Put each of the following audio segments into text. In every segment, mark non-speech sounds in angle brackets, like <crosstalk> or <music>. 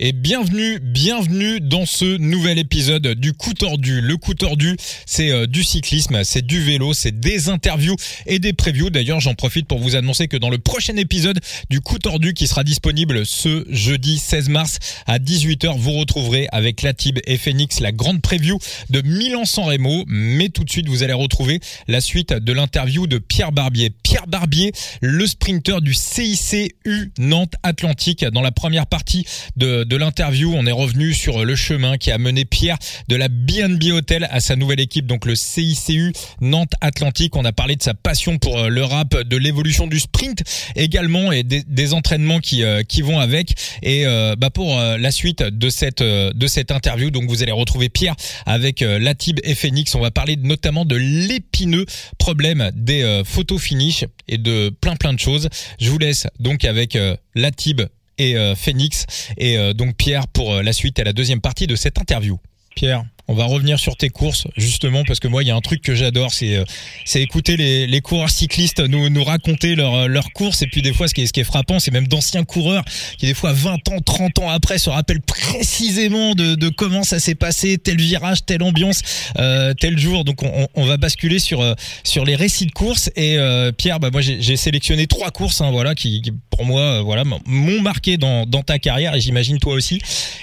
Et bienvenue, bienvenue dans ce nouvel épisode du coup tordu. Le coup tordu, c'est euh, du cyclisme, c'est du vélo, c'est des interviews et des previews. D'ailleurs, j'en profite pour vous annoncer que dans le prochain épisode du coup tordu qui sera disponible ce jeudi 16 mars à 18h, vous retrouverez avec Latib et Phoenix la grande preview de Milan-San Remo. Mais tout de suite, vous allez retrouver la suite de l'interview de Pierre Barbier. Pierre Barbier, le sprinter du CICU Nantes Atlantique dans la première partie de de l'interview, on est revenu sur le chemin qui a mené Pierre de la BNB Hotel à sa nouvelle équipe, donc le CICU Nantes Atlantique. On a parlé de sa passion pour euh, le rap, de l'évolution du sprint également et des, entraînements qui euh, qui vont avec. Et euh, bah pour la suite de cette de cette interview, donc vous allez retrouver Pierre avec Latib et Phoenix. On va parler notamment de l'épineux problème des photos finish et de plein plein de choses. Je vous laisse donc avec Latib et euh, Phoenix et euh, donc Pierre pour euh, la suite et la deuxième partie de cette interview. Pierre. On va revenir sur tes courses justement parce que moi il y a un truc que j'adore c'est euh, c'est écouter les, les coureurs cyclistes nous nous raconter leurs leurs courses et puis des fois ce qui est ce qui est frappant c'est même d'anciens coureurs qui des fois 20 ans 30 ans après se rappellent précisément de, de comment ça s'est passé tel virage telle ambiance euh, tel jour. Donc on, on va basculer sur euh, sur les récits de courses et euh, Pierre bah moi j'ai sélectionné trois courses hein, voilà qui, qui pour moi voilà m'ont marqué dans dans ta carrière. Et j'imagine toi aussi.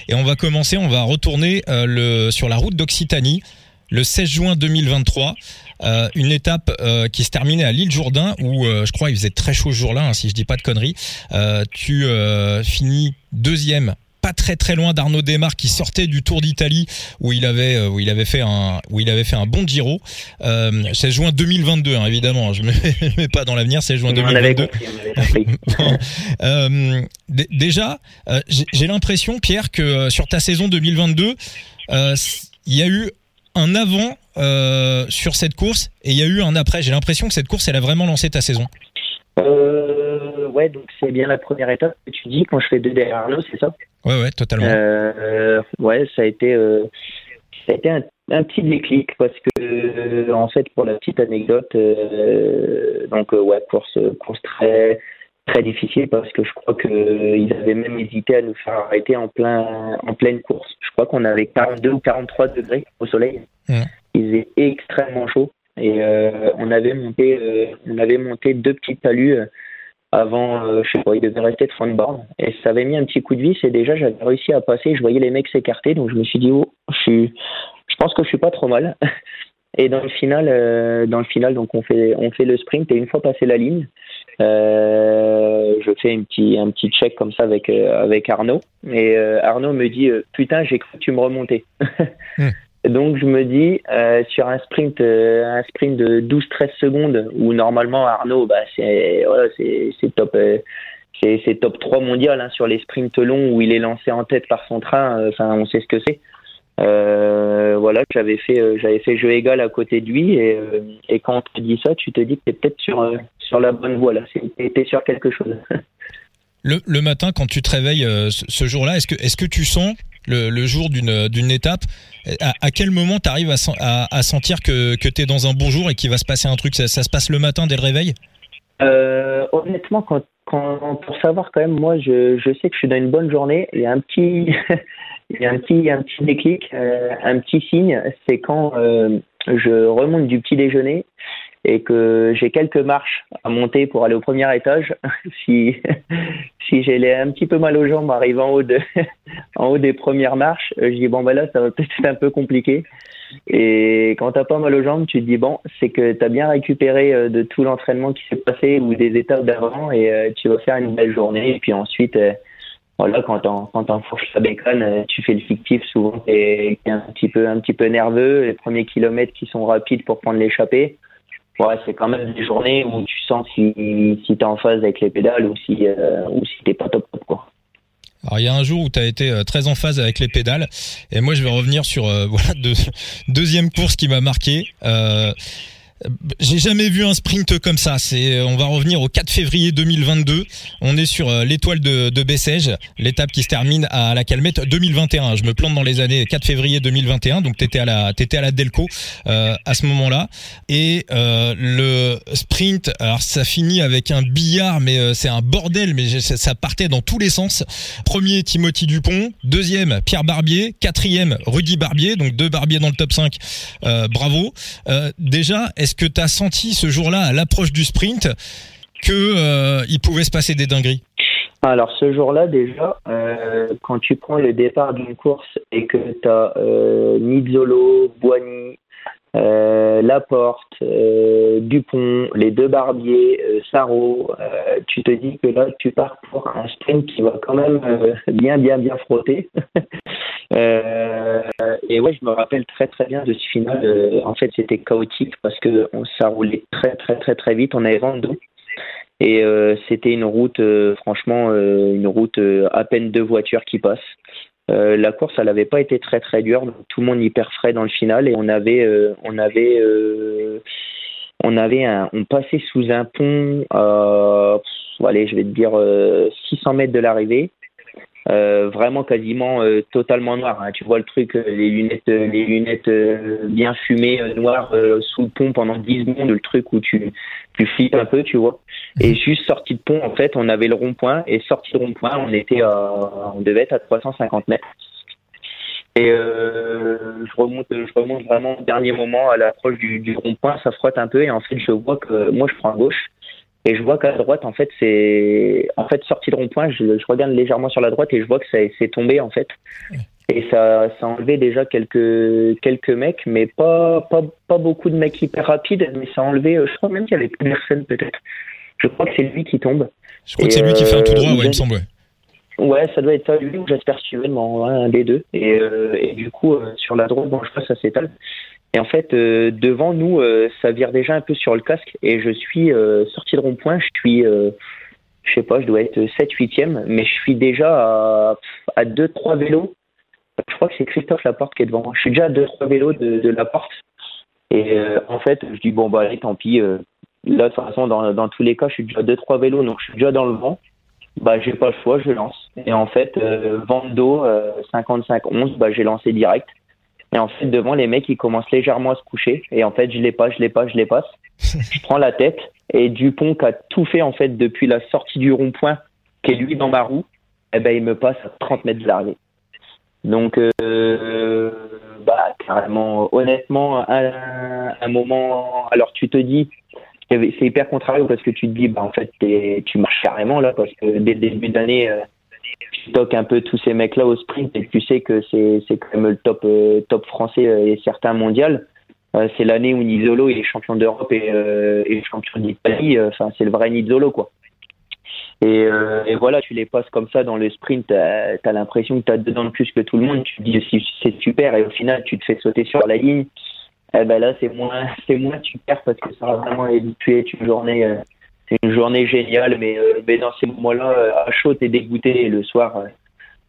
Et on va commencer on va retourner le sur la route d'Occitanie le 16 juin 2023. Euh, une étape euh, qui se terminait à l'île Jourdain où euh, je crois il faisait très chaud ce jour-là, hein, si je dis pas de conneries. tu finis deuxième pas très très loin d'Arnaud Desmar qui sortait du Tour d'Italie où il avait où il avait fait un où il avait fait un bon Giro. Euh, 16 juin 2022 hein, évidemment, je me mets pas dans l'avenir, 16 juin 2022. <laughs> euh, déjà, j'ai l'impression Pierre que sur ta saison 2022 il y a eu un avant euh, sur cette course et il y a eu un après. J'ai l'impression que cette course, elle a vraiment lancé ta saison. Euh, ouais, donc c'est bien la première étape que tu dis quand je fais deux derrière Arnaud, c'est ça? Ouais, ouais, totalement. Euh, ouais, ça a été, euh, ça a été un, un, petit déclic parce que, en fait, pour la petite anecdote, donc ouais, course, course très, très difficile parce que je crois qu'ils avaient même hésité à nous faire arrêter en plein en pleine course. Je crois qu'on avait 42 ou 43 degrés au soleil. Il faisait extrêmement chaud. Et euh, on avait monté euh, on avait monté deux petits talus euh, avant euh, je sais pas il devait rester 30 bornes. Et ça avait mis un petit coup de vis et déjà j'avais réussi à passer. Je voyais les mecs s'écarter. Donc je me suis dit oh je suis je pense que je suis pas trop mal. <laughs> Et dans le final dans le final donc on fait on fait le sprint. Et une fois passé la ligne euh, je fais un petit, un petit check comme ça avec, euh, avec Arnaud. Et euh, Arnaud me dit Putain, j'ai cru que tu me remontais. <laughs> Hmm. Donc je me dis sur un sprint un sprint de 12-13 secondes où normalement Arnaud bah c'est voilà, top c'est top 3 mondial hein, sur les sprints longs où il est lancé en tête par son train enfin on sait ce que c'est euh, voilà, j'avais fait, euh, j'avais fait jeu égal à côté de lui et, euh, et quand on te dit ça, tu te dis que t'es peut-être sur sur la bonne voie là, t'es sur quelque chose. le, le matin, quand tu te réveilles ce jour-là, est-ce que est-ce que tu sens le, le jour d'une d'une étape? À, à, quel moment tu arrives à, à, à, sentir que que t'es dans un bon jour et qu'il va se passer un truc? Ça, ça, se passe le matin dès le réveil? Honnêtement, quand, quand pour savoir quand même, moi, je je sais que je suis dans une bonne journée. Il y a un petit <laughs> il y a un petit, un petit déclic, euh, un petit signe, c'est quand euh, je remonte du petit déjeuner et que j'ai quelques marches à monter pour aller au premier étage. <laughs> si <laughs> si j'ai un petit peu mal aux jambes arrivant en haut <laughs> en haut des premières marches, je dis bon ben là ça va peut-être être un peu compliqué. Et quand t'as pas mal aux jambes, tu te dis bon c'est que tu as bien récupéré euh, de tout l'entraînement qui s'est passé ou des étapes d'avant et tu vas faire une belle journée et puis ensuite voilà, quand quand on fourche la euh, tu fais le fictif, souvent t'es un petit peu, un petit peu nerveux, les premiers kilomètres qui sont rapides pour prendre l'échappée. Ouais, c'est quand même des journées où tu sens si, si t'es en phase avec les pédales ou si, euh, ou t'es pas top, top, quoi. Alors il y a un jour où tu as été euh, très en phase avec les pédales et moi je vais revenir sur <laughs> voilà deux, deuxième course qui m'a marqué. Euh, J'ai jamais vu un sprint comme ça. C'est, on va revenir au 4 février 2022. On est sur euh, l'étoile de, de Bessèges, l'étape qui se termine à la Calmette 2021. Je me plante dans les années 4 février 2021. Donc t'étais à la, t'étais à la Delco euh, à ce moment-là. Et euh, le sprint, alors ça finit avec un billard, mais euh, c'est un bordel. Mais ça partait dans tous les sens. Premier Timothy Dupont, deuxième Pierre Barbier, quatrième Rudy Barbier. Donc deux Barbier dans le top 5. bravo. déjà est-ce que tu as senti ce jour-là, à l'approche du sprint, qu'il euh, pouvait se passer des dingueries? Alors ce jour-là déjà, euh, quand tu prends le départ d'une course et que tu as euh, Nizzolo, Boigny, Laporte, Dupont, les deux barbiers, Saro, tu te dis que là tu pars pour un sprint qui va quand même bien bien bien frotter. <laughs> Euh, et ouais, je me rappelle très très bien de ce final. Euh, en fait, c'était chaotique parce que ça roulait très très très très vite. On avait d'eau. Et euh, c'était une route, franchement, une route à peine deux voitures qui passent. La course, elle n'avait pas été très très dure, tout le monde hyper frais dans le final. Et on avait, on avait, on avait un, on passait sous un pont, allez, je vais te dire 600 mètres de l'arrivée euh, vraiment quasiment euh, totalement noir. Hein. Tu vois le truc, euh, les lunettes, les lunettes bien fumées noires sous le pont pendant 10 secondes, le truc où tu tu flippes un peu, tu vois. Et mhm. juste sorti de pont, en fait, on avait le rond-point et sorti de rond-point, on était à, on devait être à 350 mètres. Et je remonte, je remonte vraiment au dernier moment à l'approche du, du rond-point, ça frotte un peu et en fait je vois que moi je prends à gauche et je vois qu'à droite, en fait, c'est en fait sorti de rond-point. Je, je, regarde légèrement sur la droite et je vois que ça c'est tombé en fait. Et ça, ça a enlevé déjà quelques quelques mecs, mais pas pas pas beaucoup de mecs hyper rapides. Mais ça a enlevé. Euh, je crois même qu'il y avait personne peut-être. Je crois que c'est lui qui tombe. Je crois que c'est lui qui fait un tout droit, euh, ouais, il me semble. Ouais, ça doit être ça, lui ou j'espère suivement un des deux. Et, euh, et du coup, sur la droite, bon, je crois ça s'étale. Et en fait, euh, devant nous, euh, ça vire déjà un peu sur le casque. Et je suis euh, sorti de rond-point. Je suis, je sais pas, je dois être 7 8e, mais je suis déjà à, à 2-3 vélos. Je crois que c'est Christophe Laporte qui est devant. Je suis déjà à 2-3 vélos de, Laporte. Et en fait, je dis, bon, bah allez, tant pis. là, de toute façon, dans, dans tous les cas, je suis déjà à 2-3 vélos, donc je suis déjà dans le vent. Bah, j'ai pas le choix, je lance. Et en fait, dos, 55-11, bah, j'ai lancé direct. Et en fait, devant, les mecs, ils commencent légèrement à se coucher. Et en fait, je les passe, je les passe, je les passe. <laughs> je prends la tête. Et Dupont, qui a tout fait, en fait, depuis la sortie du rond-point, qui est lui dans ma roue, eh ben, il me passe à 30 mètres de l'arrivée. Donc, euh, bah, carrément, honnêtement, un, un moment, alors tu te dis, c'est hyper contrarié parce que tu te dis, bah, en fait, tu marches carrément là, parce que dès le début d'année, euh, tu toques un peu tous ces mecs-là au sprint et tu sais que c'est, c'est quand même le top, euh, top français euh, et certain mondial. Euh, c'est l'année où Nizzolo est champion d'Europe et, et champion d'Italie. Enfin, c'est le vrai Nizzolo, quoi. Et, voilà, tu les passes comme ça dans le sprint, tu as l'impression que tu as dedans de plus que tout le monde. Tu te dis c'est super et au final tu te fais sauter sur la ligne. Eh ben là c'est moins <laughs> moins super parce que ça va vraiment habitué une journée c'est une journée géniale, mais, euh, mais dans ces moments-là, euh, à chaud, t'es dégoûté. Et le soir, euh,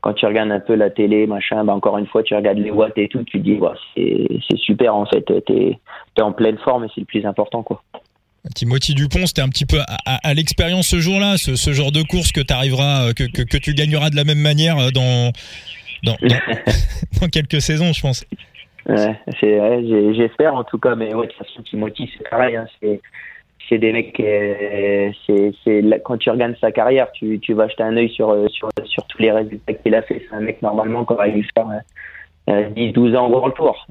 quand tu regardes un peu la télé, machin, bah encore une fois, tu regardes les watts et tout, tu te dis, bah, c'est super en fait. T'es es en pleine forme et c'est le plus important, quoi. Timothy Dupont, c'était un petit peu à, l'expérience ce jour-là, ce, ce, genre de course que tu arriveras, que, que, que, tu gagneras de la même manière dans, dans, <laughs> dans, quelques saisons, je pense. Ouais, j'espère en tout cas, mais ouais, de toute façon, Timothy, c'est pareil. Hein, c'est des mecs, euh, c'est quand tu regardes sa carrière, tu, tu vas jeter un œil sur, euh, sur, sur tous les résultats qu'il a fait. C'est un mec normalement qui aurait dû faire 10-12 euh, ans au World Tour.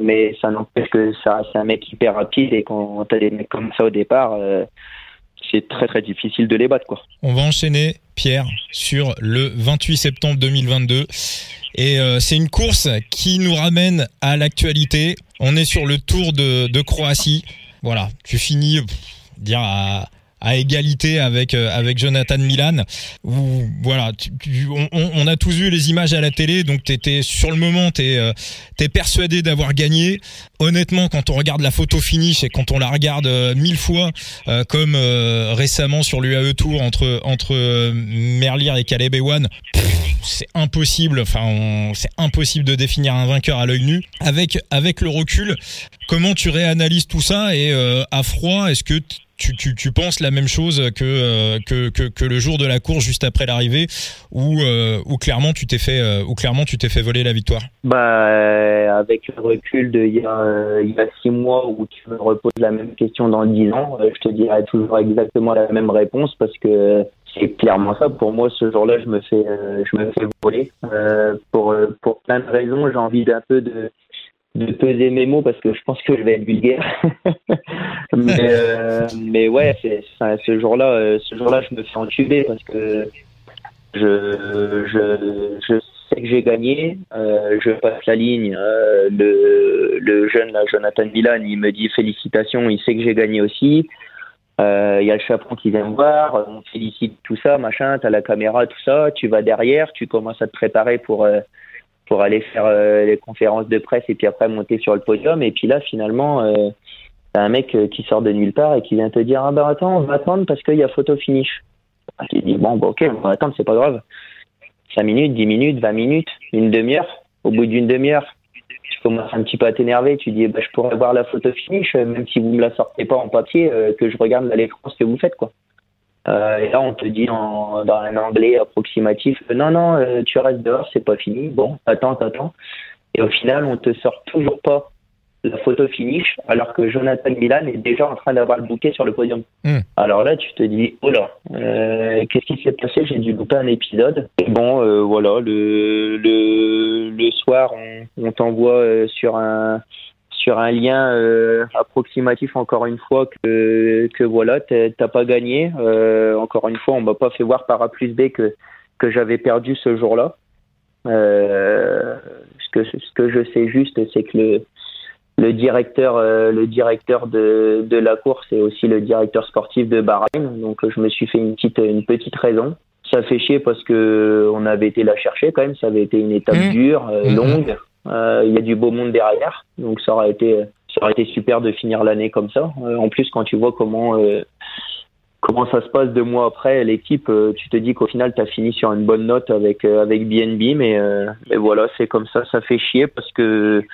mais ça n'empêche que ça c'est un mec hyper rapide et quand tu as des mecs comme ça au départ, c'est très très difficile de les battre. Quoi. On va enchaîner, Pierre, sur le 28 septembre 2022. Et c'est une course qui nous ramène à l'actualité. On est sur le Tour de Croatie. Voilà, tu finis dire à, à égalité avec avec Jonathan Milan. Où, voilà, on, a tous vu les images à la télé, donc t'étais sur le moment, t'es es persuadé d'avoir gagné. Honnêtement, quand on regarde la photo finish et quand on la regarde mille fois, comme récemment sur l'UAE Tour entre entre Merlier et Caleb Ewan, c'est impossible. Enfin, c'est impossible de définir un vainqueur à l'œil nu. Avec avec le recul, comment tu réanalyses tout ça et euh, à froid, est-ce que tu, tu, tu, penses la même chose que, euh, que, que, le jour de la course juste après l'arrivée ou euh, ou clairement tu t'es fait ou clairement tu t'es fait voler la victoire? Bah avec le recul de il y a il y a six mois où tu me reposes la même question dans dix ans je te dirais toujours exactement la même réponse parce que c'est clairement ça. Pour moi, ce jour-là, je me fais, euh, je me fais voler euh, pour euh, pour plein de raisons. J'ai envie d'un peu de de peser mes mots parce que je pense que je vais être vulgaire. <laughs> mais <laughs> mais ouais, c'est ce jour-là, ce jour-là, je me fais entuber parce que je je je sais que j'ai gagné. je passe la ligne. le le jeune là, Jonathan Milan, il me dit félicitations. Il sait que j'ai gagné aussi. Euh, il y a le chaperon qui vient me voir, on félicite tout ça, machin, t'as la caméra, tout ça, tu vas derrière, tu commences à te préparer pour euh, pour aller faire euh, les conférences de presse et puis après monter sur le podium et puis là finalement euh, t'as un mec qui sort de nulle part et qui vient te dire ah ben attends on va attendre parce qu'il y a photo finish. Tu dis bon bah, ok on va attendre c'est pas grave. 5 minutes, 10 minutes, 20 minutes, une demi-heure. Au bout d'une demi-heure, commences un petit peu à t'énerver. Tu dis, bah, je pourrais voir la photo finish, euh, même si vous me la sortez pas en papier, euh, que je regarde à l'écran ce que vous faites, quoi. Euh, et là, on te dit en, dans un anglais approximatif, non, non, tu restes dehors, c'est pas fini. Bon, attends, attends. Et au final, on te sort toujours pas la photo finish, alors que Jonathan Milan est déjà en train d'avoir le bouquet sur le podium. Hmm. Alors là, tu te dis, oh là, euh, qu'est-ce qui s'est passé? J'ai dû louper un épisode. bon, euh, voilà, le, le, le soir, on, on t'envoie euh, sur un sur un lien euh, approximatif encore une fois que que voilà t'as pas gagné euh, encore une fois on m'a pas fait voir par A plus B que que j'avais perdu ce jour-là euh, ce que ce que je sais juste c'est que le le directeur, le directeur de, de la course et aussi le directeur sportif de Bahreïn. Donc je me suis fait une petite, une petite raison. Ça fait chier parce que on avait été la chercher quand même. Ça avait été une étape mmh. dure, euh, mmh. Euh, il y a du beau monde derrière, donc ça aurait été, ça aurait été super de finir l'année comme ça. en plus, quand tu vois comment comment ça se passe deux mois après l'équipe, tu te dis qu'au final tu as fini sur une bonne note avec avec BNB, mais, voilà, c'est comme ça. Ça fait chier parce que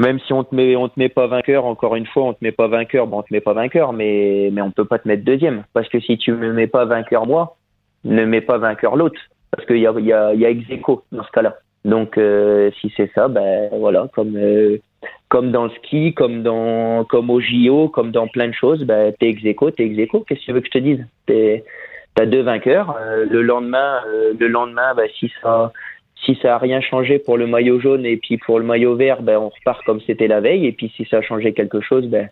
même si on te met on te met pas vainqueur encore une fois on te met pas vainqueur bon on te met pas vainqueur mais mais on peut pas te mettre deuxième. Parce que si tu me mets pas vainqueur moi ne mets pas vainqueur l'autre. Parce qu'il y a il y a y dans ce cas-là donc euh, si c'est ça ben voilà comme euh, comme dans le ski comme dans comme au JO comme dans plein de choses ben t'es ex aequo t'es ex aequo. Qu'est-ce que tu veux que je te dise? T'as deux vainqueurs euh, le lendemain le lendemain ben si ça si ça a rien changé pour le maillot jaune et puis pour le maillot vert, ben on repart comme c'était la veille. Et puis si ça a changé quelque chose, ben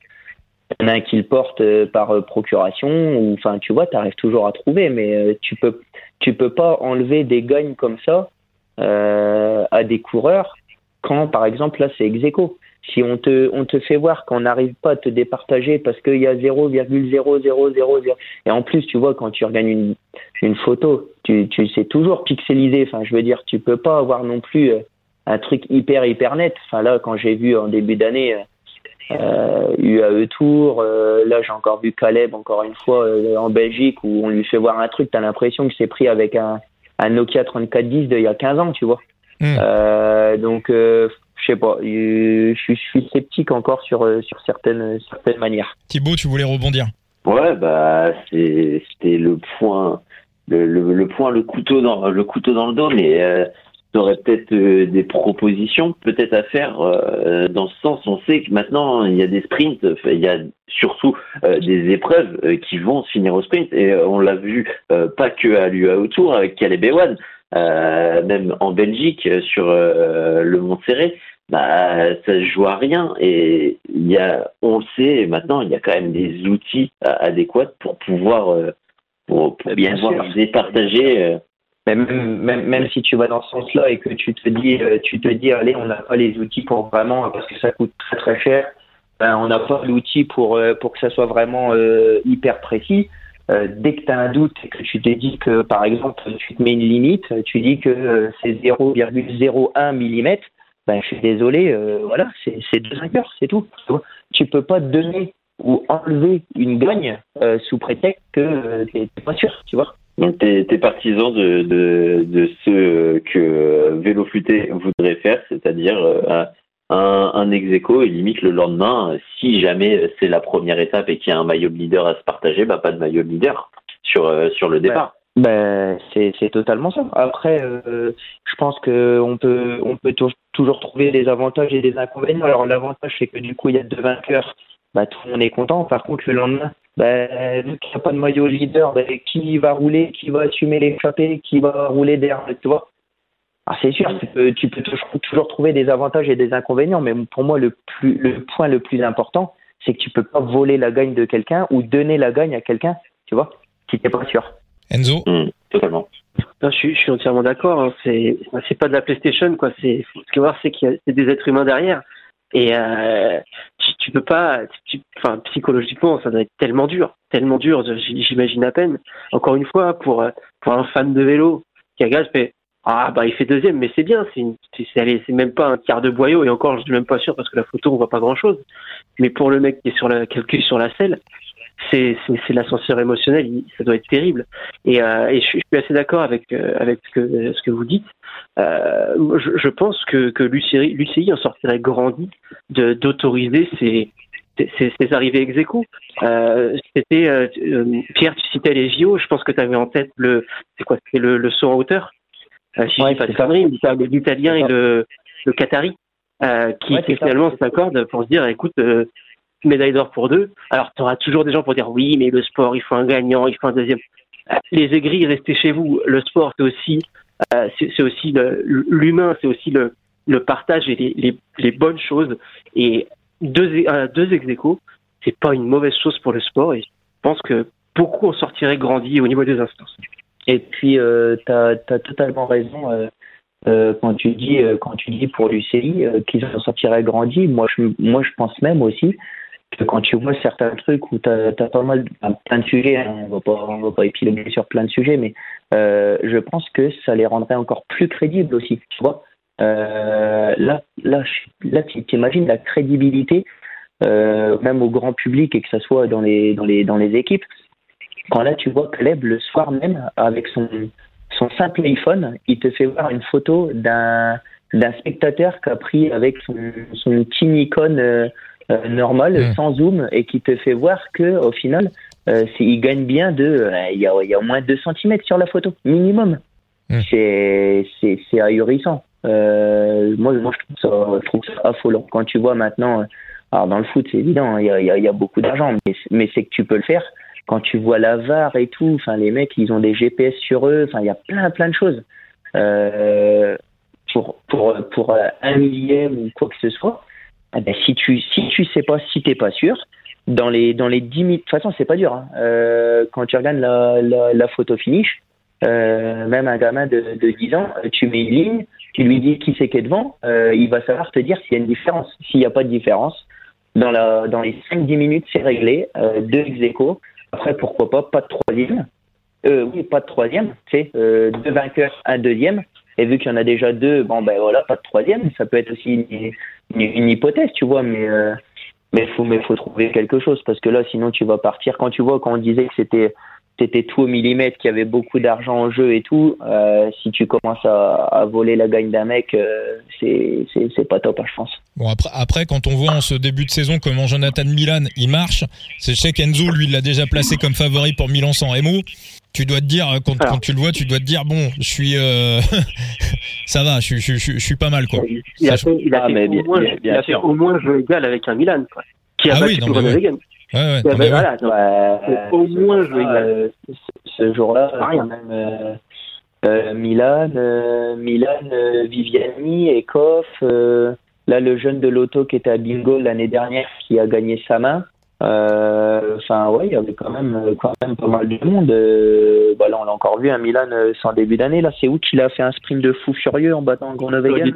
il y en a un qui le porte euh, par euh, procuration ou enfin tu vois, tu arrives toujours à trouver, mais euh, tu peux tu peux pas enlever des gagnes comme ça euh, à des coureurs quand par exemple là c'est ex si on te, on te fait voir qu'on n'arrive pas à te départager parce qu'il y a 0,0000 et en plus tu vois quand tu regagnes une, une photo tu, tu sais toujours pixeliser. Enfin je veux dire tu peux pas avoir non plus euh, un truc hyper hyper net. Enfin là quand j'ai vu en début d'année euh, UAE Tour euh, là j'ai encore vu Caleb encore une fois euh, en Belgique où on lui fait voir un truc. T'as l'impression que c'est pris avec un, un Nokia 3410 d'il y a 15 ans tu vois hmm. euh, donc je sais pas, je, suis sceptique encore sur, euh, sur certaines, certaines manières. Thibaut, tu voulais rebondir Ouais, bah c'était le point, le, le, point, le couteau dans le couteau dans le dos, mais euh, tu aurais peut-être euh, des propositions peut-être à faire euh, dans ce sens. On sait que maintenant il y a des sprints, il y a surtout des épreuves qui vont se finir au sprint et on l'a vu pas que à l'UA Tour avec Caleb Ewan. Euh, même en Belgique sur euh, le Mont Serré, bah ça se joue à rien et il y a, on le sait maintenant, il y a quand même des outils adéquats pour pouvoir euh, pour, bien, voir départager. Même, même, même, si tu vas dans ce sens-là et que tu te dis, tu te dis, allez, on n'a pas les outils pour vraiment, parce que ça coûte très très cher, ben, on n'a pas l'outil pour, pour que ça soit vraiment hyper précis. dès que tu as un doute et que tu te dis que, par exemple, tu te mets une limite, tu dis que c'est 0,01 mm, ben, je suis désolé, voilà, c'est deux vainqueurs, c'est tout. Tu peux pas donner ou enlever une gagne sous prétexte que tu n'es pas sûr, tu vois. Donc, tu es, partisan de, ce que Vélo Futé voudrait faire, c'est-à-dire un, un ex et limite le lendemain, si jamais c'est la première étape et qu'il y a un maillot de leader à se partager, bah pas de maillot de leader sur, euh, sur le départ. Ben, c'est, c'est totalement ça. Après, euh, je pense qu'on peut, on peut toujours trouver des avantages et des inconvénients. Alors, l'avantage, c'est que du coup, il y a deux vainqueurs, bah, tout le monde est content. Par contre, le lendemain, bah, vu qu'il n'y a pas de maillot leader, bah, qui va rouler, qui va assumer l'échappée, qui va rouler derrière, tu vois ah, c'est sûr, tu peux, tu peux toujours, trouver des avantages et des inconvénients, mais pour moi, le, plus, le point le plus important, c'est que tu peux pas voler la gagne de quelqu'un ou donner la gagne à quelqu'un, tu vois, si t'es pas sûr. Enzo mmh, Totalement. je, suis, je suis entièrement d'accord. Hein. C'est, c'est pas de la PlayStation, quoi. C'est, ce qu'il voir, c'est qu'il y a des êtres humains derrière. Et euh, tu, tu, peux pas, enfin psychologiquement, ça doit être tellement dur, tellement dur. J'imagine à peine. Encore une fois, pour pour un fan de vélo qui regarde, fait ah bah il fait deuxième, mais c'est bien, c'est même pas un quart de boyau et encore je suis même pas sûr parce que la photo on voit pas grand chose. Mais pour le mec qui est sur la calcul sur la selle, c'est l'ascenseur émotionnel, ça doit être terrible. Et, euh, et je, suis assez d'accord avec euh, avec ce que ce que vous dites. Euh, je, je, pense que que l'UCI en sortirait grandi d'autoriser ces ces, arrivées ex. Euh, c'était euh, Pierre, tu citais les JO. Je pense que tu avais en tête le c'est quoi C'est le, le saut en hauteur. Euh, si ouais, pas de conneries, l'Italien et le, le Qatari, euh, qui, finalement s'accordent pour se dire, écoute, médaille d'or pour deux. Alors, tu auras toujours des gens pour dire, oui, mais le sport, il faut un gagnant, il faut un deuxième. Les aigris, restez chez vous. Le sport, c'est aussi, c'est aussi l'humain, c'est aussi le, partage et les, bonnes choses. Et deux, deux ex c'est pas une mauvaise chose pour le sport. Et je pense que beaucoup en sortiraient grandis au niveau des instances. Et puis, euh, tu as, totalement raison euh, euh, quand, tu dis, quand tu dis pour l'UCI qu'ils en sortiraient grandis. Moi moi, je pense même aussi que quand tu vois certains trucs où tu as, pas mal, plein de sujets, hein, on va pas, on va pas épiloguer sur plein de sujets, mais je pense que ça les rendrait encore plus crédibles aussi. Tu vois là, là, là, tu imagines la crédibilité, même au grand public et que ça soit dans les, dans les, dans les équipes. Quand là, tu vois Caleb le soir même, avec son, son simple iPhone, il te fait voir une photo d'un d'un spectateur qui a pris avec son, son petit Nikon euh, euh, normal, mmh. sans zoom, et qui te fait voir que au final, euh, il gagne bien de, euh, il y, a, y a au moins 2 cm sur la photo, minimum. Mmh. C'est c'est ahurissant. moi, moi, je trouve ça, je trouve ça affolant. Quand tu vois maintenant, alors dans le foot, c'est évident, il y a, y, a, y a beaucoup d'argent, mais, mais c'est que tu peux le faire quand tu vois la VAR et tout, enfin les mecs ils ont des GPS sur eux, enfin il y a plein plein de choses. Euh, pour pour pour un millième ou quoi que ce soit, eh ben, si tu si tu sais pas si t'es pas sûr, dans les dans les 10 minutes, de toute façon c'est pas dur. Hein. Euh, quand tu regardes la, photo finish, euh, même un gamin de, de 10 ans, tu mets une ligne, tu lui dis qui c'est qui est devant, euh, il va savoir te dire s'il y a une différence. S'il n'y a pas de différence, dans la dans les 5-10 minutes c'est réglé, euh, deux ex après, pourquoi pas, pas de troisième. Euh, oui, pas de troisième, c'est euh, deux vainqueurs, un deuxième. Et vu qu'il y en a déjà deux, bon ben voilà, pas de troisième. Ça peut être aussi une, hypothèse, tu vois, mais euh, mais faut mais faut trouver quelque chose parce que là, sinon tu vas partir. Quand tu vois, quand on disait que c'était c'était tout au millimètre, qu'il y avait beaucoup d'argent en jeu et tout, euh, si tu commences à, voler la gagne d'un mec, euh, c'est pas top, hein, je pense. Bon après après quand on voit en ce début de saison comment Jonathan Milan il marche, c'est je sais qu'Enzo lui l'a déjà placé comme favori pour Milan sans Remo. Tu dois te dire quand, quand, tu le vois, tu dois te dire bon, je suis euh, <laughs> ça va, je, je, je, je, suis pas mal quoi. Il, a fait, il a fait, au, moins, il a fait au moins jeu égal avec un Milan quoi. Qui a ah oui, non, mais Ouais, ouais, voilà, au moins euh, ce jour-là, quand même euh, euh, Milan, euh, Milan, euh, Viviani, Ekoff, là le jeune de l'auto qui était à Bingo l'année dernière qui a gagné sa main. Enfin ouais, il y avait quand même quand même pas mal de monde. Bah, là on l'a encore vu un Milan sans début d'année. Là c'est où qu'il a fait un sprint de fou furieux en battant Groenewegen.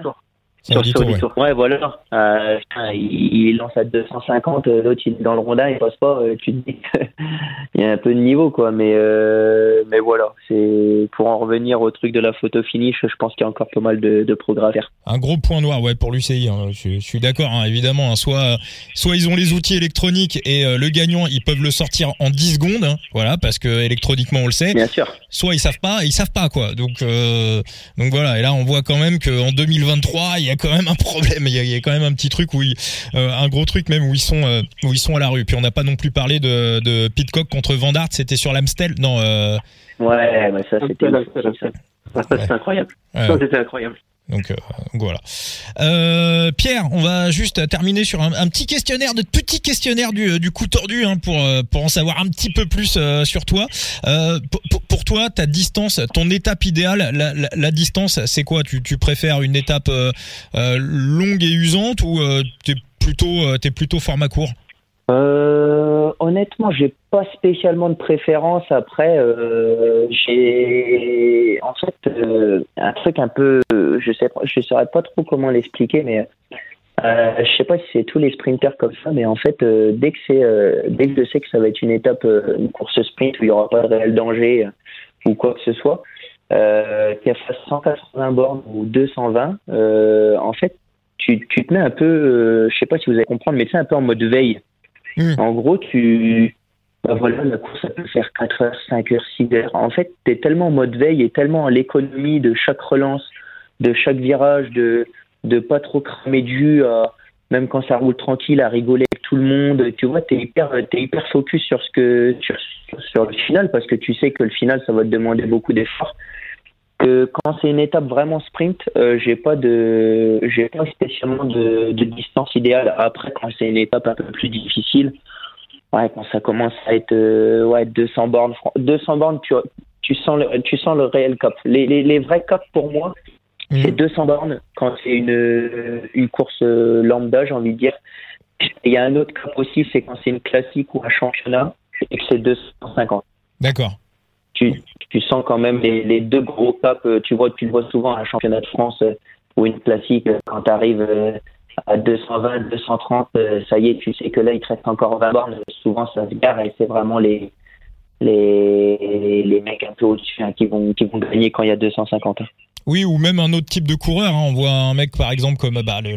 Sur ouais. voilà. Euh, il, lance à 250, euh, l'autre il est dans le rondin, il passe pas. Euh, tu te dis qu'il <laughs> y a un peu de niveau, quoi. Mais mais voilà, c'est pour en revenir au truc de la photo finish, je pense qu'il y a encore pas mal de, de progrès à faire. Un gros point noir, ouais, pour l'UCI. Hein. Je, suis d'accord, hein, évidemment. Hein. Soit soit ils ont les outils électroniques et le gagnant, ils peuvent le sortir en 10 secondes, voilà, parce que électroniquement on le sait. Bien sûr. Soit ils savent pas, ils savent pas quoi. Donc donc voilà. Et là, on voit quand même qu'en 2023, il y a quand même un problème. Il y a, quand même un petit truc où euh, un gros truc même où ils sont euh, où ils sont à la rue. Puis on n'a pas non plus parlé de, de Pitcock contre Van C'était sur l'Amstel. Non. Euh... Ouais, mais ça c'était. incroyable. Ça c'était incroyable. Donc, euh, voilà. Euh, Pierre, on va juste terminer sur un, petit questionnaire, de petit questionnaire du, du coup tordu hein, pour pour en savoir un petit peu plus sur toi. Pour, toi, ta distance, ton étape idéale, la, distance, c'est quoi? Tu, préfères une étape longue et usante ou t'es plutôt t'es plutôt format court? Euh, honnêtement, j'ai pas spécialement de préférence. Après, euh, j'ai en fait euh, un truc un peu, je sais, je saurais pas trop comment l'expliquer, mais euh, je sais pas si c'est tous les sprinters comme ça, mais en fait, euh, dès que c'est, euh, dès que je sais que ça va être une étape, une course sprint où il y aura pas de réel danger ou quoi que ce soit, euh, qu'il fasse 180 bornes ou 220, en fait, tu, tu te mets un peu, je sais pas si vous allez comprendre, mais c'est un peu en mode veille. Hmm. En gros, tu, bah voilà, la course, ça peut faire 4 heures, 5 heures, 6 heures. En fait, tu es tellement en mode veille et tellement à l'économie de chaque relance, de chaque virage, de, de pas trop cramer de jus, même quand ça roule tranquille, à rigoler avec tout le monde. Tu vois, tu es hyper, es hyper focus sur, ce que, sur, le final parce que tu sais que le final, ça va te demander beaucoup d'efforts quand c'est une étape vraiment sprint, euh, j'ai pas de, j'ai pas spécialement de, distance idéale. Après, quand c'est une étape un peu plus difficile, ouais, quand ça commence à être, euh, ouais, 200 bornes, 200 bornes, tu, tu sens le, tu sens le réel cap. Les, les, les vrais caps pour moi, c'est 200 bornes quand c'est une, une course euh, lambda, j'ai envie de dire. Il y a un autre cap aussi, c'est quand c'est une classique ou un championnat et que c'est 250. D'accord tu, tu sens quand même les, les, deux gros caps. Euh, tu vois, tu le vois souvent à un championnat de France euh, ou une classique quand tu arrives à 220, 230, ça y est, tu sais que là il te reste encore 20 bornes. Souvent ça se gare et c'est vraiment les les, les mecs un peu au-dessus hein, qui vont qui vont gagner quand il y a 250. Oui, ou même un autre type de coureur. Hein. On voit un mec, par exemple, comme bah, le,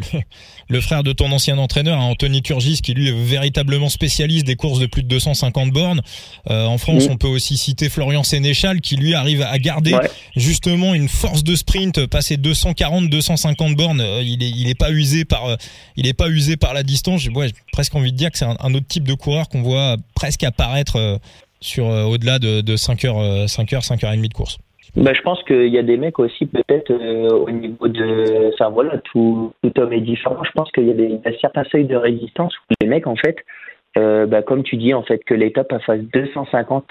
le, frère de ton ancien entraîneur, hein, Anthony Turgis, qui lui est véritablement spécialiste des courses de plus de 250 bornes. Euh, en France, on peut aussi citer Florian Sénéchal, qui lui arrive à garder justement une force de sprint, passer 240, 250 bornes. Euh, il est, il est pas usé par, euh, il est pas usé par la distance. J'ai ouais, presque envie de dire que c'est un, autre type de coureur qu'on voit presque apparaître sur au-delà de, de 5 heures, 5 heures, 5 heures et demie de course. Bah, je pense qu'il y a des mecs aussi, peut-être, euh, au niveau de. Enfin, voilà, tout, tout homme est différent. Je pense qu'il y, a des, certains seuils de résistance où les mecs, en fait, bah, comme tu dis, en fait, que l'étape fasse 250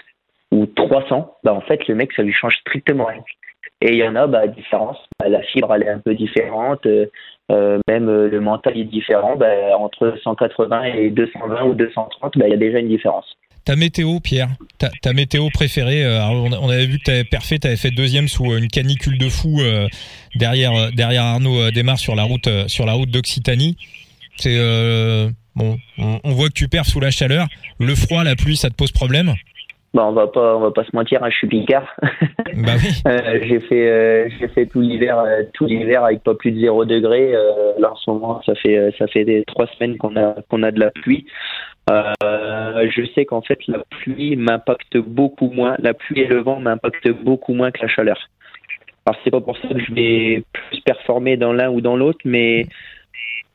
ou 300, bah, en fait, le mec, ça lui change strictement rien. Et il y en a, bah, différence. La fibre, elle est un peu différente. Euh, même le mental est différent. Entre 180 et 220 ou 230, bah, il y a déjà une différence. Ta météo, Pierre, ta, météo préférée. Euh, on, avait vu que tu avais parfait, tu avais fait deuxième sous euh, une canicule de fou euh, derrière derrière Arnaud démarre sur la route sur la route d'Occitanie. C'est bon, on, voit que tu perds sous la chaleur, le froid, la pluie, ça te pose problème? Bah on va pas on va pas se mentir, hein, je suis picard. <laughs> bah oui. j'ai fait j'ai fait tout l'hiver tout l'hiver avec pas plus de 0 degré. là en ce moment ça fait ça fait des trois semaines qu'on a qu'on a de la pluie. Euh, je sais qu'en fait la pluie m'impacte beaucoup moins, la pluie et le vent m'impactent beaucoup moins que la chaleur. Alors c'est pas pour ça que je vais plus performer dans l'un ou dans l'autre, mais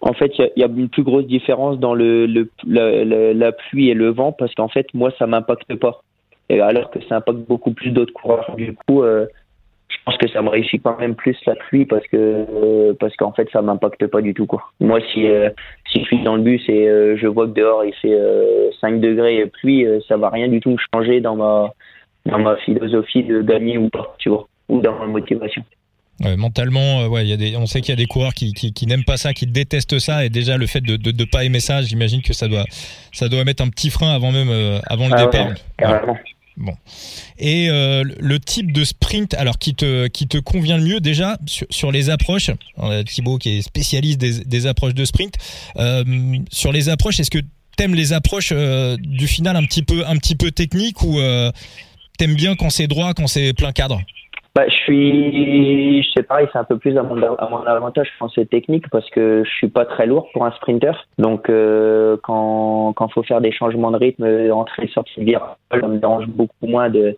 en fait il y, a une plus grosse différence dans le, la, pluie et le vent parce qu'en fait moi ça m'impacte pas, alors que ça impacte beaucoup plus d'autres coureurs. Du coup, euh, pense que ça me réussit quand même plus la pluie parce que parce qu'en fait ça m'impacte pas du tout quoi. Moi si euh, si je suis dans le bus et euh, je vois que dehors il fait 5 euh, degrés et pluie, ça va rien du tout changer dans ma dans ma philosophie de gagner ou pas, tu vois, ou dans ma motivation. mentalement, ouais, y a des, on sait qu'il y a des coureurs qui, qui, qui n'aiment pas ça, qui détestent ça, et déjà le fait de de, de pas aimer ça, j'imagine que ça doit ça doit mettre un petit frein avant même avant le ah départ. carrément. Bon. Et euh, le type de sprint, alors qui te qui te convient le mieux déjà sur, les approches. Thibaut qui est spécialiste des, des approches de sprint. Euh, sur les approches, est-ce que t'aimes les approches euh, du final un petit peu un petit peu technique ou t'aimes bien quand c'est droit, quand c'est plein cadre? Bah, je suis, c'est pareil, c'est un peu plus à mon, à mon avantage, je pense, technique parce que je suis pas très lourd pour un sprinter. Donc, euh, quand quand faut faire des changements de rythme, entrer, sortir, virage, ça me dérange beaucoup moins de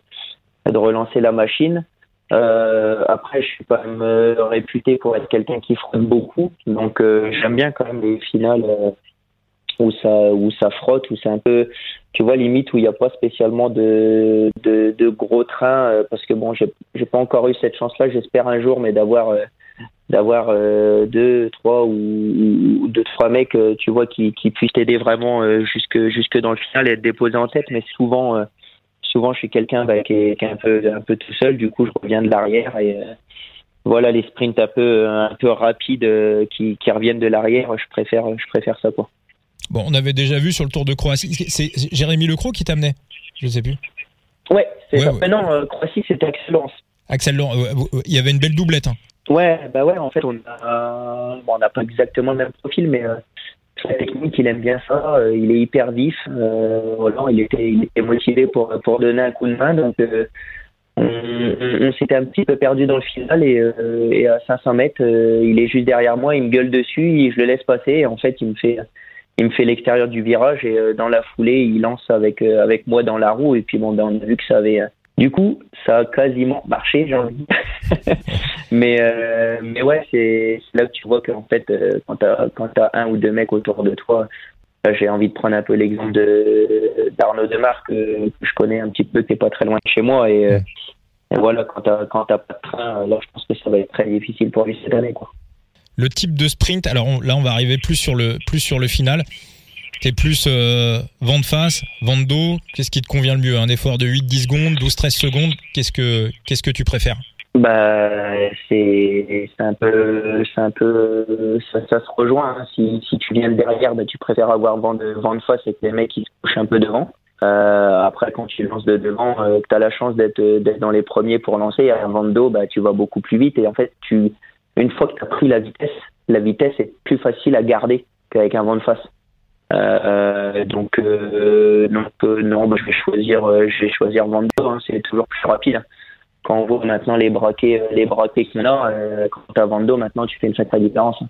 de relancer la machine. Euh, après, je suis quand même euh, réputé pour être quelqu'un qui frotte beaucoup, donc euh, j'aime bien quand même les finales euh, où ça où ça frotte, où c'est un peu, tu vois, limite où il n'y a pas spécialement de, gros trains, euh, parce que bon, j'ai j'ai pas encore eu cette chance-là. J'espère un jour, mais d'avoir euh, d'avoir euh, deux, trois ou, deux, trois mecs, tu vois, qui, puissent t'aider vraiment jusque jusque dans le final et être déposé en tête. Mais souvent, souvent, je suis quelqu'un bah, qui, est, qui est un peu un peu tout seul. Du coup, je reviens de l'arrière et voilà les sprints un peu un peu rapides qui, qui reviennent de l'arrière. Je préfère je préfère ça quoi. Bon, on avait déjà vu sur le Tour de Croatie. C'est Jérémy Lecroc qui t'amenait? Je sais plus. Ouais, c'est Ouais, ça. ouais. Mais non, euh, Croatie, c'était excellence. Axel Laurent, euh, euh, il y avait une belle doublette. Hein. Ouais, bah ouais, en fait, on a, bon, on n'a pas exactement le même profil, mais euh, sa technique, il aime bien ça. euh, il est hyper vif. Euh, voilà, il était, il était motivé pour pour donner un coup de main, donc euh, on, on- on s'était un petit peu perdu dans le final et, euh, et à 500 mètres, euh, il est juste derrière moi, il me gueule dessus, et je le laisse passer. Et en fait, il me fait il me fait l'extérieur du virage et euh, dans la foulée, il lance avec euh, avec moi dans la roue et puis bon, ben, on a vu que ça avait euh, du coup, ça a quasiment marché, j'ai envie. <laughs> mais mais ouais, c'est là que tu vois qu'en fait, quand quand t'as un ou deux mecs autour de toi, j'ai envie de prendre un peu l'exemple de d'Arnaud Demar que, je connais un petit peu, qui est pas très loin de chez moi et, voilà, quand quand t'as pas de train, là, je pense que ça va être très difficile pour lui cette année, quoi. Le type de sprint, alors là on va arriver plus sur le plus sur le final. T'es plus euh, vent de face, vent de dos. Qu'est-ce qui te convient le mieux? Un effort de 8-10 secondes, 12-13 secondes? Qu'est-ce que qu'est-ce que tu préfères? Bah, c'est un peu c'est un peu ça, se rejoint. hein. Si tu viens de derrière, bah tu préfères avoir vent de vent de face et que les mecs ils se couchent un peu devant. Euh, après, quand tu lances de devant, euh, tu as la chance d'être dans les premiers pour lancer, un vent de dos, bah tu vas beaucoup plus vite et en fait tu une fois que tu as pris la vitesse, la vitesse est plus facile à garder qu'avec un vent de face. Euh, donc euh, donc euh, non, bah, je vais choisir euh, je vais choisir dos. hein. c'est toujours plus rapide quand on voit maintenant les braquets, euh, les braquets qu'on a, euh, quand t'as Vando, maintenant tu fais une sacrée différence.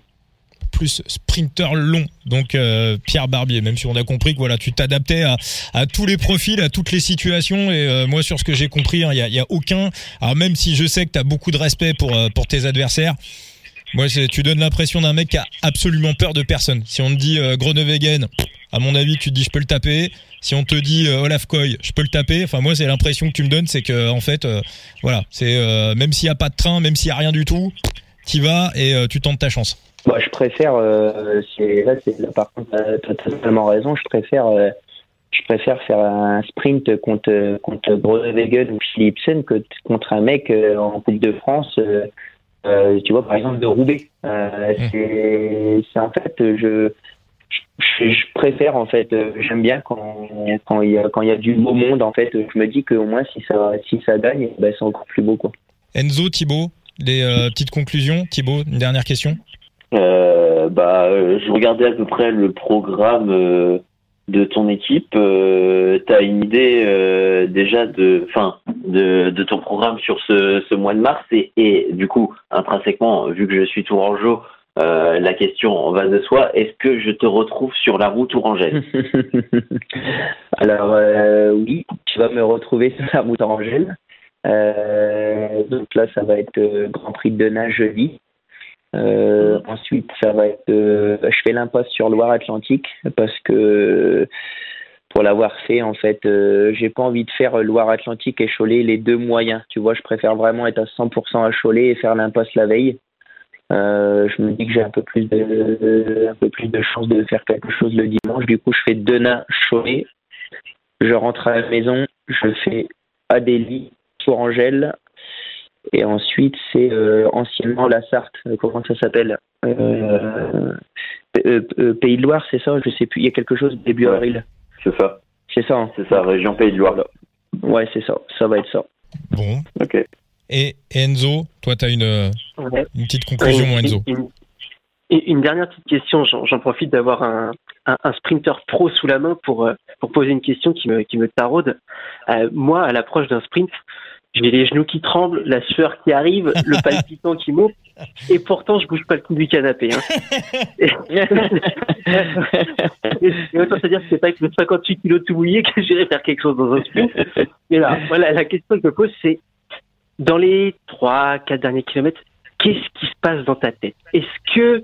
Sprinter long, donc euh, Pierre Barbier. Même si on a compris que voilà, tu t'adaptais à, tous les profils, à toutes les situations. Et euh, moi, sur ce que j'ai compris, il y, a, y a aucun. Alors même si je sais que tu as beaucoup de respect pour euh, pour tes adversaires. Moi, tu donnes l'impression d'un mec qui a absolument peur de personne. Si on te dit euh, Groenewegen, à mon avis, tu te dis je peux le taper. Si on te dit Olaf Koy, je peux le taper. Enfin, moi, c'est l'impression que tu me donnes, c'est que en fait, voilà, c'est même s'il y a pas de train, même s'il y a rien du tout, t'y vas et tu tentes ta chance. Moi, je préfère, euh, c'est là, là, par contre, t'as totalement raison. Je préfère, euh, je préfère faire un sprint contre contre Groenewegen ou Philipsen que contre un mec euh, en Coupe de France. euh, tu vois, par exemple, de Roubaix. C'est, en fait, je, je, je préfère en fait, j'aime bien quand quand il y a quand il y a du beau monde. En fait, je me dis qu'au moins si ça si ça gagne, ben, c'est encore plus beau quoi. Enzo, Thibaut, les petites conclusions. Thibaut, une dernière question? Euh, bah, euh, je regardais à peu près le programme euh, de ton équipe. Euh, T'as une idée euh, déjà de, enfin, de, ton programme sur ce, mois de mars et, du coup, intrinsèquement, vu que je suis Tourangeau, la question va de soi. Est-ce que je te retrouve sur la route Tourangelle? <laughs> Alors oui, tu vas me retrouver sur la route. Euh, donc là, ça va être Grand Prix de Denain jeudi. Euh, ensuite, ça va être. euh, je fais l'impasse sur Loire-Atlantique parce que pour l'avoir fait, en fait, euh, j'ai pas envie de faire Loire-Atlantique et Cholet les deux moyens. Tu vois, je préfère vraiment être à 100% à Cholet et faire l'impasse la veille. Euh, je me dis que j'ai un peu plus de un peu plus de chance de faire quelque chose le dimanche. Du coup, je fais Denain Cholet. Je rentre à la maison, je fais Adélie, Tourangelle, et ensuite c'est euh, anciennement la Sarthe. Euh, Comment ça s'appelle euh, Pays de Loire, c'est ça Je sais plus. Il y a quelque chose début Ouais. avril. C'est ça, C'est ça. hein c'est ça, région Pays de Loire. Ouais, c'est ça. Ça va être ça. Bon. Ok. Et Enzo, toi, tu as une, Ouais. une petite conclusion, Ouais, Enzo. Une, une- une dernière petite question, j'en profite d'avoir un, un, un sprinter pro sous la main pour, pour poser une question qui me, qui me taraude. Euh, moi, à l'approche d'un sprint, j'ai les genoux qui tremblent, la sueur qui arrive, le <laughs> palpitant qui monte, et pourtant je bouge pas le cul du canapé. Hein. Et, <laughs> et autant se dire que c'est pas avec mes 58 kilos tout mouillé que j'irai faire quelque chose dans un sprint. Mais là, voilà, la question que je me pose, c'est dans les 3, 4 derniers kilomètres, qu'est-ce qui se passe dans ta tête? Est-ce que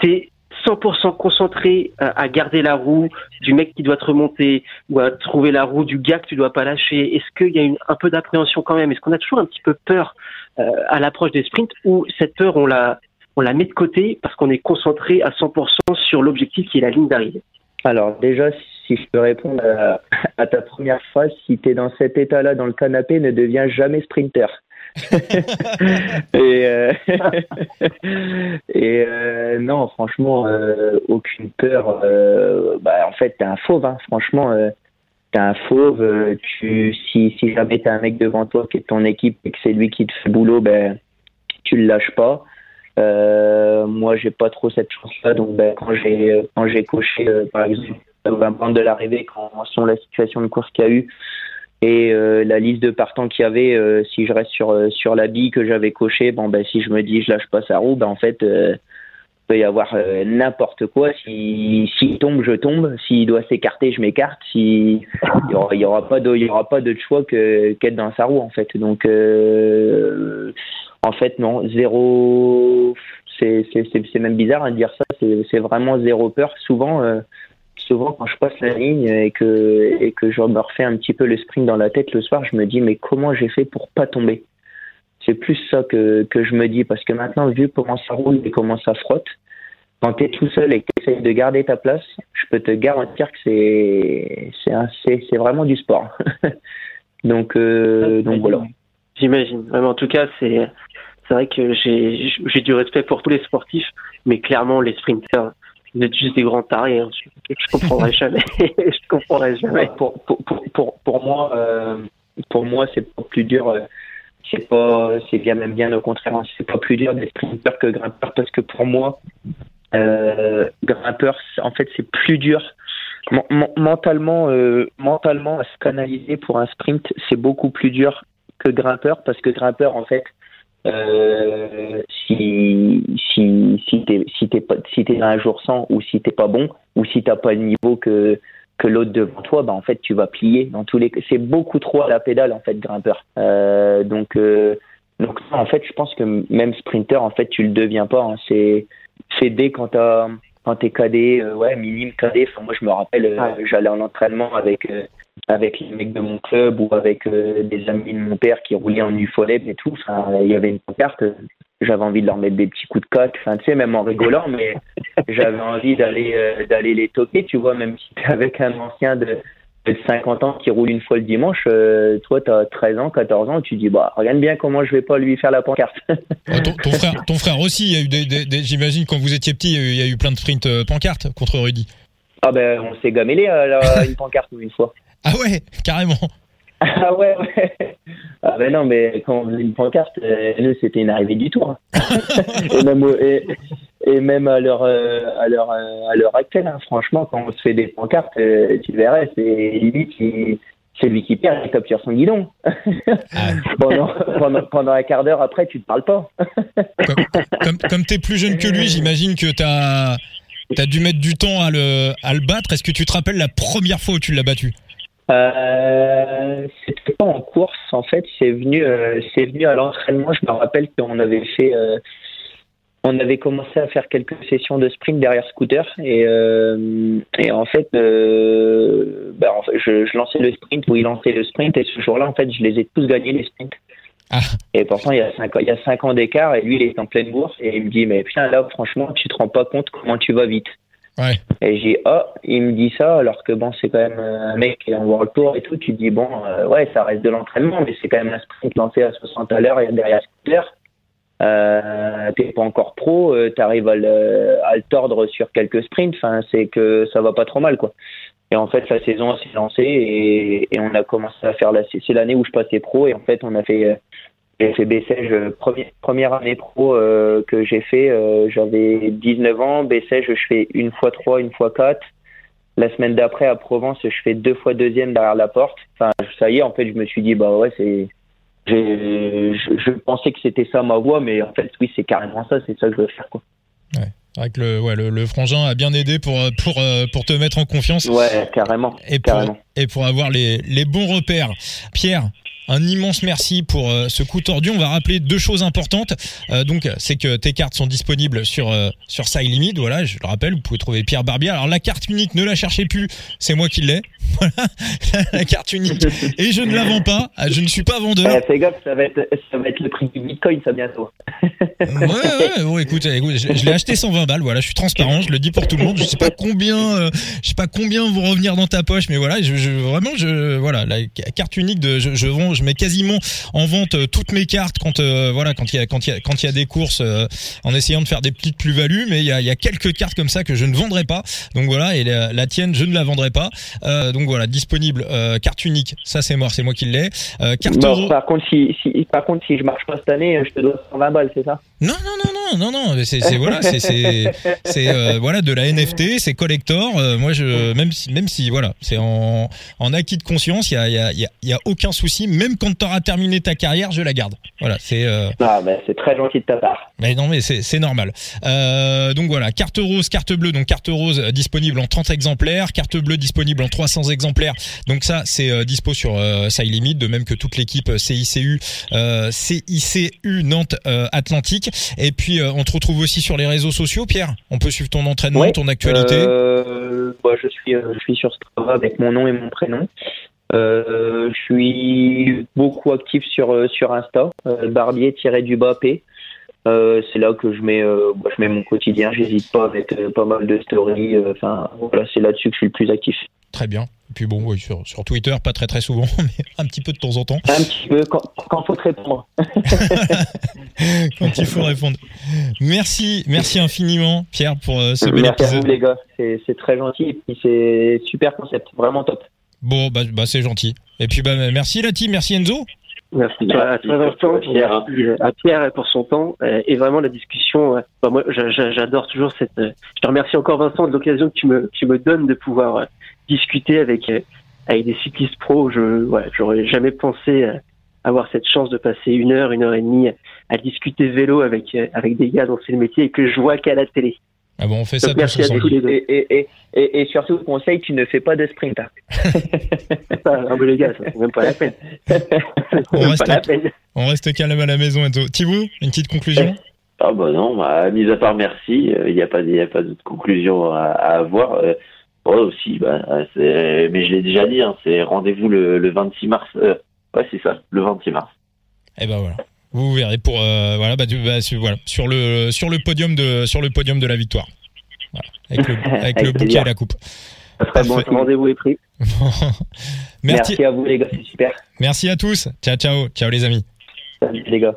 tu es 100% concentré à, à garder la roue du mec qui doit te remonter ou à trouver la roue du gars que tu dois pas lâcher. Est-ce qu'il y a un peu d'appréhension quand même? Est-ce qu'on a toujours un petit peu peur euh, à l'approche des sprints ou cette peur, on la, on la met de côté parce qu'on est concentré à 100% sur l'objectif qui est la ligne d'arrivée? Alors déjà, si je peux répondre à, à ta première phrase, si tu es dans cet état-là dans le canapé, ne deviens jamais sprinter. <laughs> et euh, <laughs> euh, non, franchement, euh, aucune peur. bah, en fait, t'es un fauve, hein, franchement. T'es un fauve. tu, si, jamais t'as un mec devant toi qui est de ton équipe et que c'est lui qui te fait le boulot, ben, tu le lâches pas. Moi, j'ai pas trop cette chance-là. Donc, ben, quand j'ai quand j'ai coché, par exemple, au 20 points de l'arrivée, quand la situation de course qu'il y a eu et euh, la liste de partants qu'il y avait, euh, si je reste sur euh, sur la bille que j'avais cochée, bon ben si je me dis je lâche pas sa roue, ben en fait euh, peut y avoir n'importe quoi. Si s'il tombe, je tombe. S'il doit s'écarter, je m'écarte. Si il y aura, il y aura pas il d'autre choix que qu'être dans sa roue en fait. Donc en fait non, zéro. C'est c'est même bizarre hein, de dire ça. C'est c'est vraiment zéro peur. Souvent. Souvent quand je passe la ligne et que et que je me refais un petit peu le sprint dans la tête le soir, je me dis mais comment j'ai fait pour pas tomber? C'est plus ça que que je me dis parce que maintenant vu comment ça roule et comment ça frotte, quand tu es tout seul et que tu essayes de garder ta place, je peux te garantir que c'est c'est un- c'est c'est vraiment du sport. <laughs> donc euh, donc voilà. J'imagine. En tout cas, c'est c'est vrai que j'ai j'ai du respect pour tous les sportifs, mais clairement, les sprinters, vous êtes juste des grands tarés. hein. Je, je comprendrai <laughs> jamais. <laughs> je comprendrai jamais. Pour, pour, pour, pour, pour moi, euh, pour moi, c'est pas plus dur. euh, c'est pas, c'est bien même bien au contraire. hein, C'est pas plus dur d'être grimpeur que grimpeur parce que pour moi, euh, grimpeur, en fait, c'est plus dur. Men- men- mentalement, euh, mentalement, à se canaliser pour un sprint, c'est beaucoup plus dur que grimpeur parce que grimpeur, en fait, euh, si si si t'es si t'es pas si t'es un jour sans ou si t'es pas bon ou si t'as pas le niveau que que l'autre devant toi, bah en fait tu vas plier dans tous les. C'est beaucoup trop à la pédale en fait grimpeur. Euh, donc euh, donc en fait je pense que même sprinter en fait tu le deviens pas. hein. C'est c'est dès quand t'as quand t'es cadet, euh, ouais minime cadet. Enfin moi je me rappelle, euh, j'allais en entraînement avec euh, avec les mecs de mon club ou avec euh, des amis de mon père qui roulaient en ufoleb et tout. Enfin, il y avait une pancarte. J'avais envie de leur mettre des petits coups de cote, enfin, tu sais, même en rigolant, mais <laughs> j'avais envie d'aller euh, d'aller les toquer, tu vois, même si t'es avec un ancien de, de 50 ans qui roule une fois le dimanche, euh, toi, t'as 13 ans, 14 ans, tu dis, bah, regarde bien comment je vais pas lui faire la pancarte. <laughs> Ah, ton, ton frère, ton frère aussi, il y a eu des, des- des- j'imagine quand vous étiez petit, il y a eu- plein de sprints euh, pancartes contre Rudy. ah ben, on s'est gamélé à la- une pancarte une fois. Ah ouais, carrément. Ah ouais, ouais. Ah ben non, mais quand on faisait une pancarte, euh, nous, c'était une arrivée du tour. hein. <laughs> et, même, au- et, et même à l'heure euh, à l'heure euh, à l'heure actuelle, hein, franchement, quand on se fait des pancartes, euh, tu verrais, c'est limite qui- c'est lui qui perd, il tape sur son guidon. Ah, <laughs> pendant, pendant, pendant un quart d'heure après, tu te parles pas. comme comme, comme t'es plus jeune que lui, j'imagine que t'as as dû mettre du temps à le, à le battre. Est-ce que tu te rappelles la première fois où tu l'as battu? Euh, c'était pas en course en fait, c'est venu, euh, c'est venu à l'entraînement. Je me rappelle qu'on avait fait, euh, on avait commencé à faire quelques sessions de sprint derrière scooter et, euh, et en fait, en fait, je, je lançais le sprint ou il lançait le sprint et ce jour-là en fait, je les ai tous gagnés les sprints. Ah. Et pourtant, il y a cinq, ans- il y a cinq ans d'écart et lui, il est en pleine bourse et il me dit, mais putain, là, franchement, tu te rends pas compte comment tu vas vite. Et j'ai oh, il me dit ça alors que bon c'est quand même un mec qui est en World Tour et tout. Tu dis bon euh, ouais ça reste de l'entraînement mais c'est quand même un sprint lancé à 60 à l'heure et derrière scooter. Euh, t'es pas encore pro, euh, t'arrives à le, à le tordre sur quelques sprints. Enfin c'est que ça va pas trop mal quoi. Et en fait, la saison s'est lancée et, et, on a commencé à faire la. C'est l'année où je passais pro et en fait, on a fait. J'ai fait Bessèges, première, première année pro euh, que j'ai fait, euh, j'avais 19 ans. Bessèges, je fais une fois 3, une fois 4. La semaine d'après, à Provence, je fais deux fois deuxième derrière la porte. Enfin, ça y est, en fait, je me suis dit, bah ouais, c'est. Je, je pensais que c'était ça ma voix, mais en fait, oui, c'est carrément ça, c'est ça que je veux faire, quoi. Ouais. Avec le, ouais, le, le, frangin a bien aidé pour, pour, pour te mettre en confiance. Ouais, carrément. Et pour, carrément. Et pour avoir les, les bons repères. Pierre, un immense merci pour euh, ce coup tordu. On va rappeler deux choses importantes. Euh, donc, c'est que tes cartes sont disponibles sur euh, sur Limit. Voilà, je le rappelle, vous pouvez trouver Pierre Barbier. Alors la carte unique, ne la cherchez plus, c'est moi qui l'ai. <laughs> Voilà, <laughs> la carte unique. Et je ne la vends pas. Je ne suis pas vendeur. Eh, fais gaffe, ça va être ça va être le prix du Bitcoin, ça bientôt. ouais, ouais. Bon, écoute, écoute je, je l'ai acheté 120 balles. Voilà, je suis transparent. Je le dis pour tout le monde. Je sais pas combien, je sais pas combien vont revenir dans ta poche, mais voilà, je, je vraiment, je voilà, la carte unique de, je, je vends, je mets quasiment en vente toutes mes cartes quand euh, voilà quand il y a quand il y a quand il y a des courses euh, en essayant de faire des petites plus-values mais il y a, il y a quelques cartes comme ça que je ne vendrai pas. Donc voilà et la, la tienne je ne la vendrai pas. Euh, donc voilà disponible carte unique ça c'est mort c'est moi qui l'ai. Carte bon, euro. par contre si, si par contre si je marche pas cette année je te dois 120 balles c'est ça? Non non non non non non c'est voilà c'est voilà de la NFT c'est collector moi je même si même si voilà c'est en en acquis de conscience il y a il y a il y a aucun souci même quand tu auras terminé ta carrière, je la garde. Voilà, c'est. Euh... Ah, ben c'est très gentil de ta part. Mais non, mais c'est normal. Euh, donc voilà, carte rose, carte bleue. Donc carte rose euh, disponible en 30 exemplaires, carte bleue disponible en 300 exemplaires. Donc ça, c'est euh, dispo sur euh, Side Limit, de même que toute l'équipe CICU, CICU Nantes Atlantique. Et puis on te retrouve aussi sur les réseaux sociaux, Pierre. On peut suivre ton entraînement, ouais, ton actualité. Bah, je suis, je suis sur Strava avec mon nom et mon prénom. Euh, je suis beaucoup actif sur sur Insta, euh, barbier du bas P. Euh, c'est là que je mets bah, je mets mon quotidien. J'hésite pas avec pas mal de stories. Enfin voilà, c'est là-dessus que je suis le plus actif. Très bien. Et puis bon, oui, sur, sur Twitter, pas très très souvent, <laughs> mais un petit peu de temps en temps. Un petit peu quand, quand faut te répondre. <laughs> <laughs> quand il faut répondre. Merci, merci infiniment, Pierre, pour ce bel merci épisode. à vous les gars, c'est très gentil et puis c'est super concept, vraiment top. Bon, bah, bah c'est gentil. Et puis, bah, merci la team, merci Enzo. Merci à toi Vincent, Pierre. à Pierre pour son temps et vraiment la discussion. Bah, moi, j'adore toujours cette. Je te remercie encore Vincent de l'occasion que tu me, tu me donnes de pouvoir discuter avec avec des cyclistes pros. Je, ouais, j'aurais jamais pensé avoir cette chance de passer une heure, une heure et demie à discuter vélo avec avec des gars dont c'est le métier et que je vois qu'à la télé. Ah bon, on fait ça merci à tous les deux. Et, et, et, et, surtout, conseil, tu ne fais pas de sprint. Hein. ah, mais les gars, c'est même pas la peine. on, reste pas la peine. on reste calme à la maison. Thibaut, une petite conclusion? Ah bah non, bah, mis à part merci, il euh, n'y a pas, y a pas d'autre conclusion à, à avoir. Euh, oh, aussi, bah, mais je l'ai déjà dit, hein, c'est rendez-vous le, le 26 mars. Euh, ouais, c'est ça, le 26 mars. Et ben voilà. Vous verrez pour euh, voilà, bah, bah, voilà sur le sur le podium de sur le podium de la victoire. Voilà, avec le, avec <laughs> Avec le bouquet et la coupe. Très bon. Rendez-vous est pris. <laughs> Merci, Merci à vous les gars, c'est super. merci à tous. Ciao ciao ciao les amis. Salut les gars.